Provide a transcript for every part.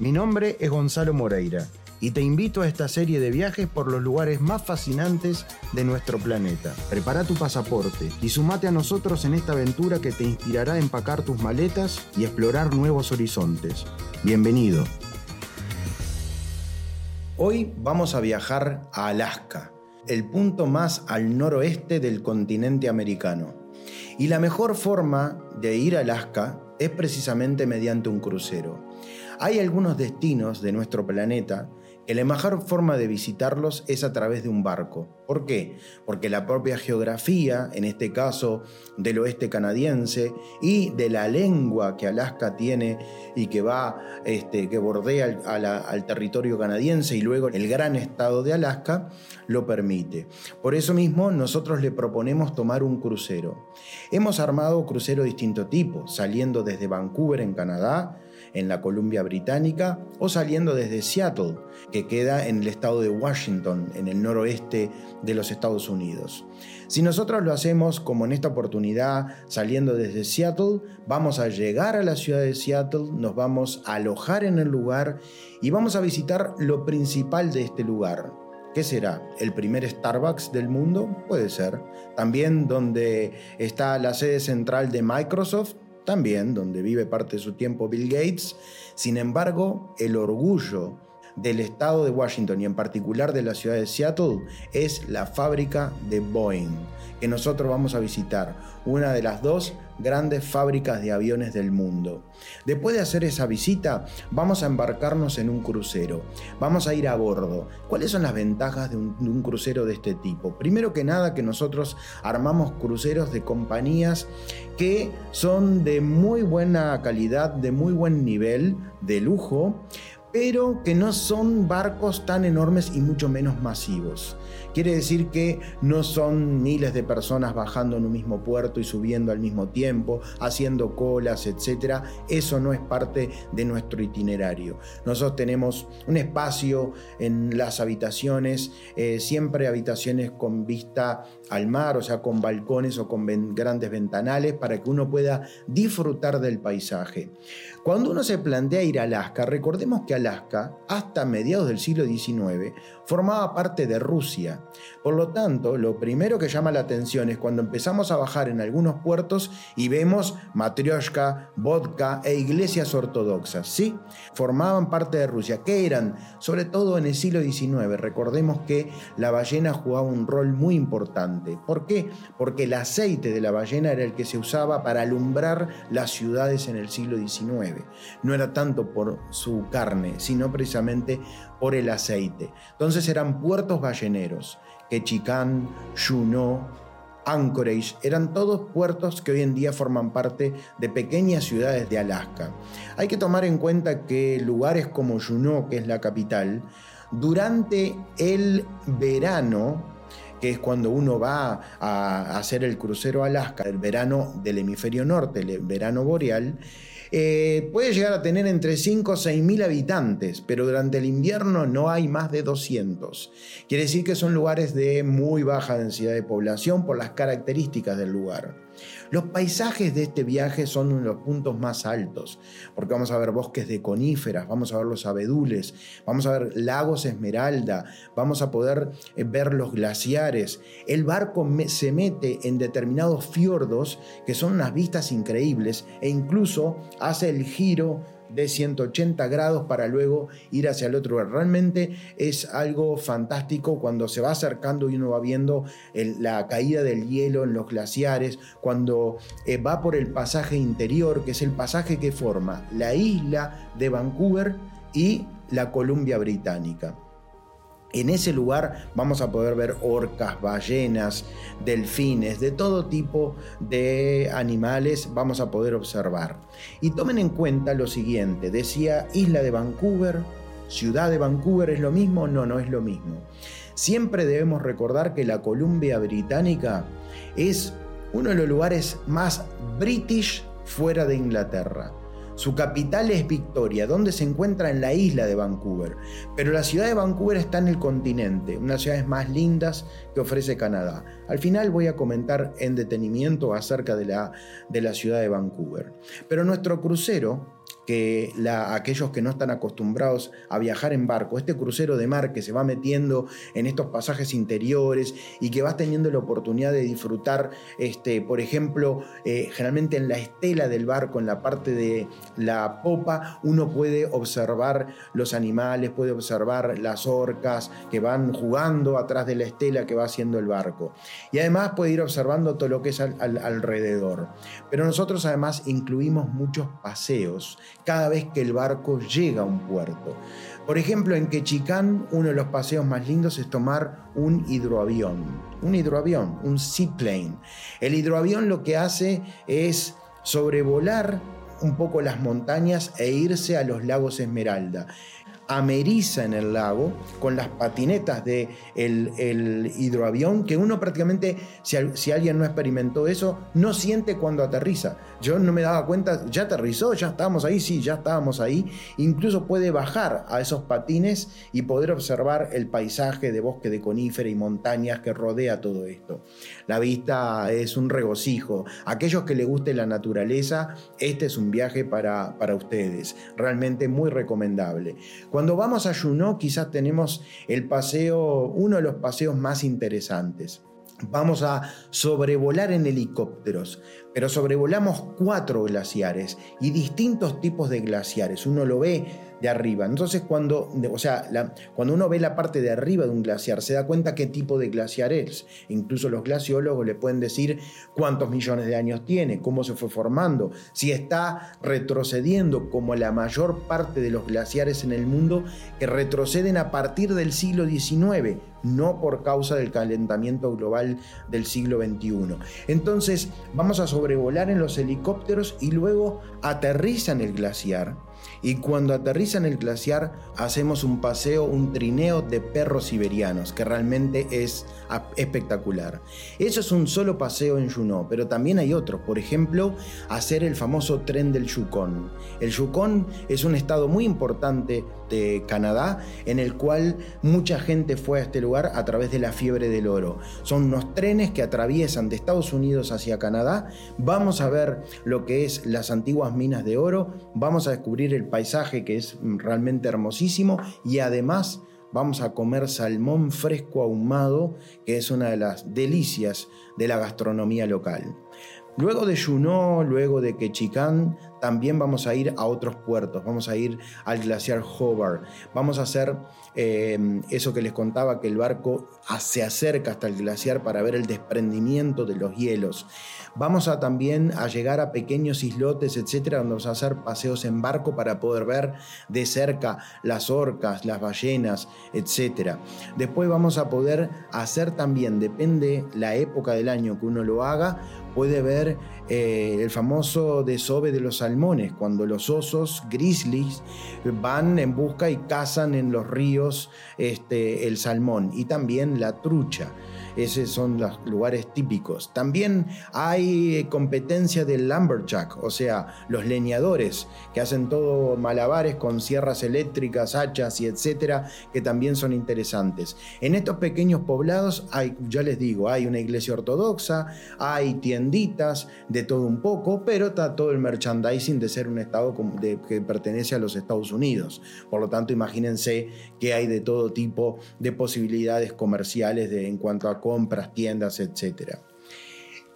Mi nombre es Gonzalo Moreira y te invito a esta serie de viajes por los lugares más fascinantes de nuestro planeta. Prepara tu pasaporte y sumate a nosotros en esta aventura que te inspirará a empacar tus maletas y explorar nuevos horizontes. Bienvenido. Hoy vamos a viajar a Alaska, el punto más al noroeste del continente americano. Y la mejor forma de ir a Alaska es precisamente mediante un crucero. Hay algunos destinos de nuestro planeta que la mejor forma de visitarlos es a través de un barco. ¿Por qué? Porque la propia geografía, en este caso del oeste canadiense, y de la lengua que Alaska tiene y que va, este, que bordea al, al territorio canadiense y luego el gran estado de Alaska, lo permite. Por eso mismo nosotros le proponemos tomar un crucero. Hemos armado crucero de distinto tipo, saliendo desde Vancouver en Canadá, en la Columbia Británica, o saliendo desde Seattle, que queda en el estado de Washington, en el noroeste de los Estados Unidos. Si nosotros lo hacemos como en esta oportunidad, saliendo desde Seattle, vamos a llegar a la ciudad de Seattle, nos vamos a alojar en el lugar y vamos a visitar lo principal de este lugar. ¿Qué será? ¿El primer Starbucks del mundo? Puede ser. También donde está la sede central de Microsoft, también donde vive parte de su tiempo Bill Gates. Sin embargo, el orgullo del estado de Washington y en particular de la ciudad de Seattle es la fábrica de Boeing, que nosotros vamos a visitar, una de las dos grandes fábricas de aviones del mundo. Después de hacer esa visita, vamos a embarcarnos en un crucero. Vamos a ir a bordo. ¿Cuáles son las ventajas de un, crucero de este tipo? Primero que nada que nosotros armamos cruceros de compañías que son de muy buena calidad, de muy buen nivel, de lujo, pero que no son barcos tan enormes y mucho menos masivos. Quiere decir que no son miles de personas bajando en un mismo puerto y subiendo al mismo tiempo, haciendo colas, etc. Eso no es parte de nuestro itinerario. Nosotros tenemos un espacio en las habitaciones, eh, siempre habitaciones con vista al mar, o sea, con balcones o con grandes ventanales para que uno pueda disfrutar del paisaje. Cuando uno se plantea ir a Alaska, recordemos que Alaska, hasta mediados del siglo XIX, formaba parte de Rusia. Por lo tanto, lo primero que llama la atención es cuando empezamos a bajar en algunos puertos y vemos matrioshka, vodka e iglesias ortodoxas. ¿sí? Formaban parte de Rusia. ¿Qué eran? Sobre todo en el siglo XIX. Recordemos que la ballena jugaba un rol muy importante. ¿Por qué? Porque el aceite de la ballena era el que se usaba para alumbrar las ciudades en el siglo XIX. No era tanto por su carne, sino precisamente por el aceite. Entonces eran puertos balleneros. Ketchikan, Juneau, Anchorage, eran todos puertos que hoy en día forman parte de pequeñas ciudades de Alaska. Hay que tomar en cuenta que lugares como Juneau, que es la capital, durante el verano que es cuando uno va a hacer el crucero a Alaska, el verano del hemisferio norte, el verano boreal, eh, puede llegar a tener entre 5 o 6 mil habitantes, pero durante el invierno no hay más de 200. Quiere decir que son lugares de muy baja densidad de población por las características del lugar. Los paisajes de este viaje son de los puntos más altos, porque vamos a ver bosques de coníferas, vamos a ver los abedules, vamos a ver lagos esmeralda, vamos a poder eh, ver los glaciares. El barco se mete en determinados fiordos que son unas vistas increíbles e incluso hace el giro de 180 grados para luego ir hacia el otro lugar. Realmente es algo fantástico cuando se va acercando y uno va viendo la caída del hielo en los glaciares, cuando eh, va por el pasaje interior, que es el pasaje que forma la isla de Vancouver y la Columbia Británica. En ese lugar vamos a poder ver orcas, ballenas, delfines, de todo tipo de animales vamos a poder observar. Y tomen en cuenta lo siguiente, decía isla de Vancouver, ciudad de Vancouver es lo mismo, no, no es lo mismo. Siempre debemos recordar que la Columbia Británica es uno de los lugares más british fuera de Inglaterra. Su capital es Victoria, donde se encuentra en la isla de Vancouver. Pero la ciudad de Vancouver está en el continente, una de las ciudades más lindas que ofrece Canadá. Al final voy a comentar en detenimiento acerca de la, de la ciudad de Vancouver. Pero nuestro crucero que aquellos que no están acostumbrados a viajar en barco, este crucero de mar que se va metiendo en estos pasajes interiores y que vas teniendo la oportunidad de disfrutar, este, por ejemplo, eh, generalmente en la estela del barco, en la parte de la popa, uno puede observar los animales, puede observar las orcas que van jugando atrás de la estela que va haciendo el barco. Y además puede ir observando todo lo que es alrededor. Pero nosotros además incluimos muchos paseos cada vez que el barco llega a un puerto. Por ejemplo, en Quechicán uno de los paseos más lindos es tomar un hidroavión. Un hidroavión, un seaplane. El hidroavión lo que hace es sobrevolar un poco las montañas e irse a los lagos Esmeralda ameriza en el lago con las patinetas del de el hidroavión, que uno prácticamente, si, alguien no experimentó eso, no siente cuando aterriza. Yo no me daba cuenta, ya aterrizó, ya estábamos ahí, sí, ya estábamos ahí. Incluso puede bajar a esos patines y poder observar el paisaje de bosque de conífera y montañas que rodea todo esto. La vista es un regocijo. Aquellos que les guste la naturaleza, este es un viaje para, para ustedes. Realmente muy recomendable. Vamos a Juneau quizás tenemos el paseo, uno de los paseos más interesantes. Vamos a sobrevolar en helicópteros, pero sobrevolamos cuatro glaciares y distintos tipos de glaciares. Uno lo ve de arriba. Entonces, cuando, o sea, cuando uno ve la parte de arriba de un glaciar, se da cuenta qué tipo de glaciar es. Incluso los glaciólogos le pueden decir cuántos millones de años tiene, cómo se fue formando, si está retrocediendo como la mayor parte de los glaciares en el mundo que retroceden a partir del siglo XIX, no por causa del calentamiento global del siglo XXI. Entonces, vamos a sobrevolar en los helicópteros y luego aterriza en el glaciar y cuando aterriza en el glaciar hacemos un paseo, un trineo de perros siberianos, que realmente es espectacular. Eso es un solo paseo en Juneau, pero también hay otros, por ejemplo, hacer el famoso tren del Yukon. El Yukon es un estado muy importante de Canadá en el cual mucha gente fue a este lugar a través de la fiebre del oro. Son unos trenes que atraviesan de Estados Unidos hacia Canadá. Vamos a ver lo que es las antiguas minas de oro, vamos a descubrir paisaje que es realmente hermosísimo y además vamos a comer salmón fresco ahumado, que es una de las delicias de la gastronomía local. Luego de Juneau, luego de Quechicán, también vamos a ir a otros puertos, vamos a ir al glaciar Hobart, vamos a hacer eh, eso que les contaba, que el barco se acerca hasta el glaciar para ver el desprendimiento de los hielos. Vamos a también a llegar a pequeños islotes, etcétera, donde vamos a hacer paseos en barco para poder ver de cerca las orcas, las ballenas, etcétera. Después vamos a poder hacer también, depende la época del año que uno lo haga, puede ver eh, el famoso desove de los salmones, cuando los osos grizzlies van en busca y cazan en los ríos este, el salmón y también la trucha. Esos son los lugares típicos. También hay competencia del lumberjack, o sea, los leñadores que hacen todo malabares con sierras eléctricas, hachas y etcétera, que también son interesantes. En estos pequeños poblados hay, ya les digo, hay una iglesia ortodoxa, hay tienditas de todo un poco, pero está todo el merchandising de ser un estado que pertenece a los Estados Unidos. Por lo tanto, imagínense que hay de todo tipo de posibilidades comerciales en cuanto a compras, tiendas, etc.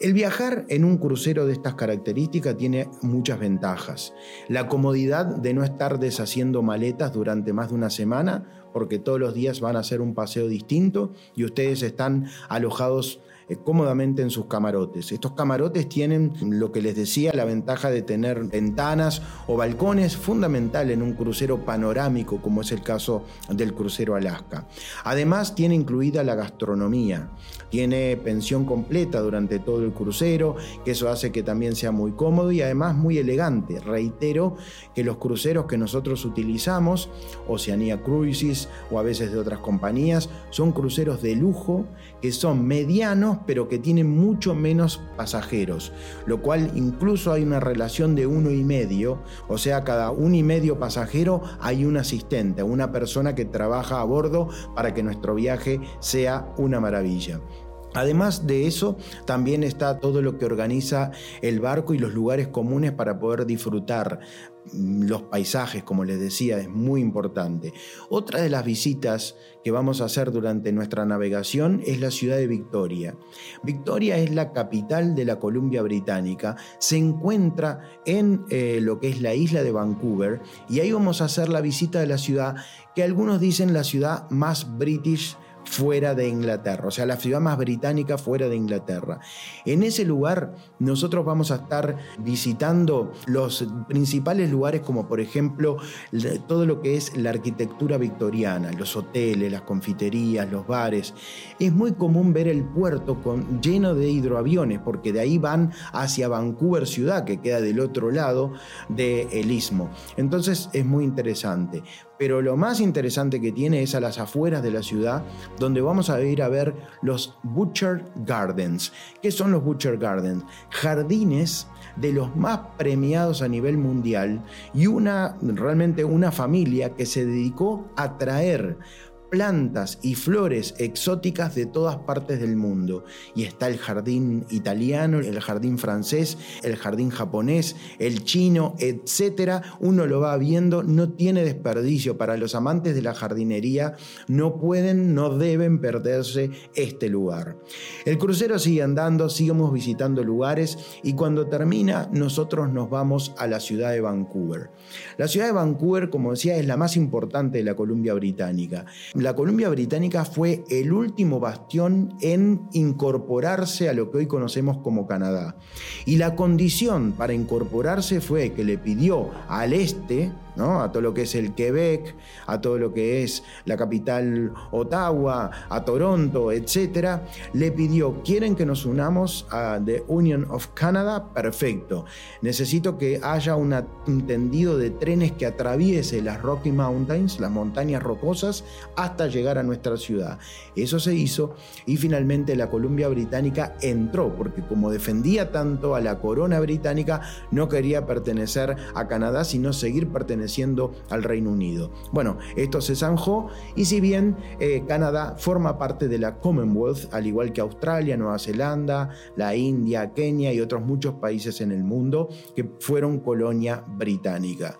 El viajar en un crucero de estas características tiene muchas ventajas. La comodidad de no estar deshaciendo maletas durante más de una semana, porque todos los días van a hacer un paseo distinto y ustedes están alojados eh, cómodamente en sus camarotes. Estos camarotes tienen lo que les decía, la ventaja de tener ventanas o balcones fundamental en un crucero panorámico como es el caso del crucero Alaska. Además tiene incluida la gastronomía, tiene pensión completa durante todo el crucero, que eso hace que también sea muy cómodo y además muy elegante. Reitero que los cruceros que nosotros utilizamos, Oceanía Cruises o a veces de otras compañías, son cruceros de lujo que son medianos pero que tienen mucho menos pasajeros, lo cual incluso hay una relación de uno y medio, o sea, cada uno y medio pasajero hay un asistente, una persona que trabaja a bordo para que nuestro viaje sea una maravilla. Además de eso, también está todo lo que organiza el barco y los lugares comunes para poder disfrutar mm, los paisajes, como les decía, es muy importante. Otra de las visitas que vamos a hacer durante nuestra navegación es la ciudad de Victoria. Victoria es la capital de la Columbia Británica, se encuentra en eh, lo que es la isla de Vancouver y ahí vamos a hacer la visita de la ciudad que algunos dicen la ciudad más british fuera de Inglaterra, o sea, la ciudad más británica fuera de Inglaterra. En ese lugar nosotros vamos a estar visitando los principales lugares como por ejemplo todo lo que es la arquitectura victoriana, los hoteles, las confiterías, los bares. Es muy común ver el puerto con, lleno de hidroaviones porque de ahí van hacia Vancouver ciudad que queda del otro lado del istmo. Entonces es muy interesante pero lo más interesante que tiene es a las afueras de la ciudad, donde vamos a ir a ver los Butcher Gardens. ¿Qué son los Butcher Gardens? Jardines de los más premiados a nivel mundial y una realmente una familia que se dedicó a traer plantas y flores exóticas de todas partes del mundo. Y está el jardín italiano, el jardín francés, el jardín japonés, el chino, etc. Uno lo va viendo, no tiene desperdicio. Para los amantes de la jardinería, no pueden, no deben perderse este lugar. El crucero sigue andando, seguimos visitando lugares y cuando termina, nosotros nos vamos a la ciudad de Vancouver. La ciudad de Vancouver, como decía, es la más importante de la Columbia Británica la Columbia Británica fue el último bastión en incorporarse a lo que hoy conocemos como Canadá. Y la condición para incorporarse fue que le pidió al este, a todo lo que es el Quebec, a todo lo que es la capital Ottawa, a Toronto, etc., le pidió, ¿quieren que nos unamos a The Union of Canada? Perfecto. Necesito que haya un entendido de trenes que atraviese las Rocky Mountains, las montañas rocosas, hasta llegar a nuestra ciudad. Eso se hizo y finalmente la Columbia Británica entró, porque como defendía tanto a la corona británica, no quería pertenecer a Canadá, sino seguir perteneciendo perteneciendo al Reino Unido. Bueno, esto se zanjó y si bien eh, Canadá forma parte de la Commonwealth, al igual que Australia, Nueva Zelanda, la India, Kenia y otros muchos países en el mundo que fueron colonia británica.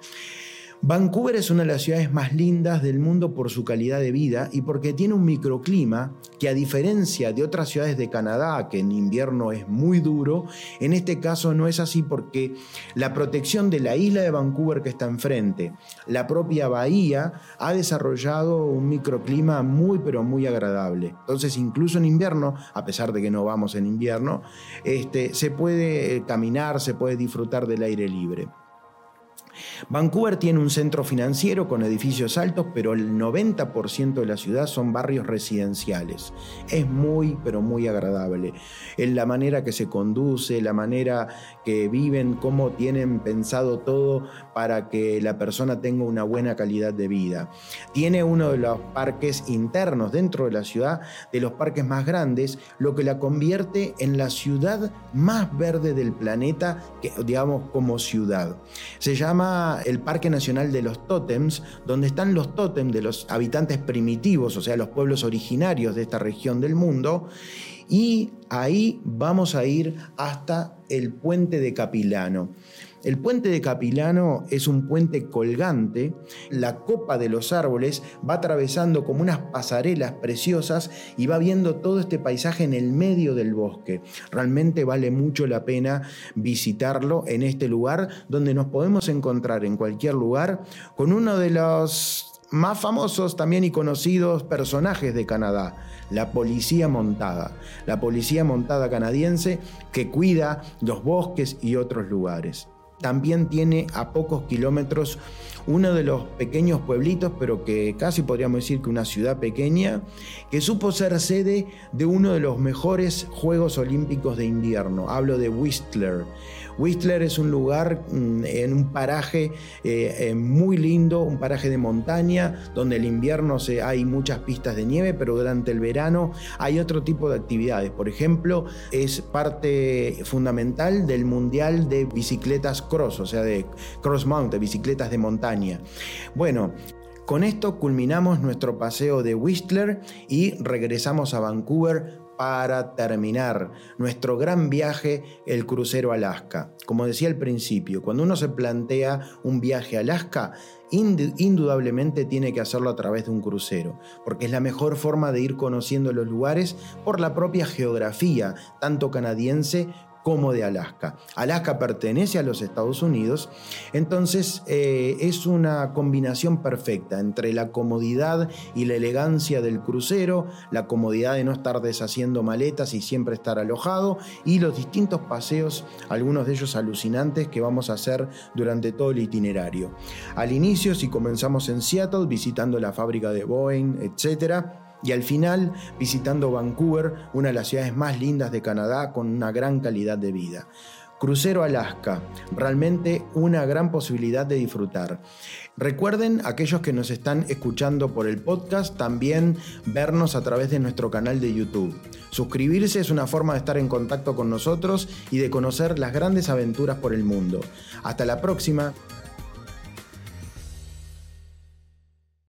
Vancouver es una de las ciudades más lindas del mundo por su calidad de vida y porque tiene un microclima que a diferencia de otras ciudades de Canadá, que en invierno es muy duro, en este caso no es así porque la protección de la isla de Vancouver que está enfrente, la propia bahía, ha desarrollado un microclima muy pero muy agradable. Entonces incluso en invierno, a pesar de que no vamos en invierno, este, se puede caminar, se puede disfrutar del aire libre. Vancouver tiene un centro financiero con edificios altos, pero el 90% de la ciudad son barrios residenciales. Es muy, pero muy agradable. En la manera que se conduce, la manera que viven, cómo tienen pensado todo para que la persona tenga una buena calidad de vida. Tiene uno de los parques internos dentro de la ciudad, de los parques más grandes, lo que la convierte en la ciudad más verde del planeta, digamos como ciudad. Se llama el Parque Nacional de los Tótems, donde están los tótems de los habitantes primitivos, o sea, los pueblos originarios de esta región del mundo, y ahí vamos a ir hasta el puente de Capilano. El puente de Capilano es un puente colgante, la copa de los árboles va atravesando como unas pasarelas preciosas y va viendo todo este paisaje en el medio del bosque. Realmente vale mucho la pena visitarlo en este lugar donde nos podemos encontrar en cualquier lugar con uno de los más famosos también y conocidos personajes de Canadá, la policía montada, la policía montada canadiense que cuida los bosques y otros lugares. También tiene a pocos kilómetros uno de los pequeños pueblitos, pero que casi podríamos decir que una ciudad pequeña, que supo ser sede de uno de los mejores Juegos Olímpicos de invierno. Hablo de Whistler. Whistler es un lugar mm, en un paraje eh, eh, muy lindo, un paraje de montaña, donde el invierno se, hay muchas pistas de nieve, pero durante el verano hay otro tipo de actividades. Por ejemplo, es parte fundamental del Mundial de Bicicletas Cross, o sea, de Cross Mountain, bicicletas de montaña. Bueno, con esto culminamos nuestro paseo de Whistler y regresamos a Vancouver para terminar nuestro gran viaje, el crucero Alaska. Como decía al principio, cuando uno se plantea un viaje a Alaska, indudablemente tiene que hacerlo a través de un crucero, porque es la mejor forma de ir conociendo los lugares por la propia geografía, tanto canadiense como de Alaska. Alaska pertenece a los Estados Unidos, entonces eh, es una combinación perfecta entre la comodidad y la elegancia del crucero, la comodidad de no estar deshaciendo maletas y siempre estar alojado, y los distintos paseos, algunos de ellos alucinantes, que vamos a hacer durante todo el itinerario. Al inicio, si comenzamos en Seattle, visitando la fábrica de Boeing, etcétera, y al final visitando Vancouver, una de las ciudades más lindas de Canadá con una gran calidad de vida. Crucero Alaska, realmente una gran posibilidad de disfrutar. Recuerden, aquellos que nos están escuchando por el podcast, también vernos a través de nuestro canal de YouTube. Suscribirse es una forma de estar en contacto con nosotros y de conocer las grandes aventuras por el mundo. Hasta la próxima.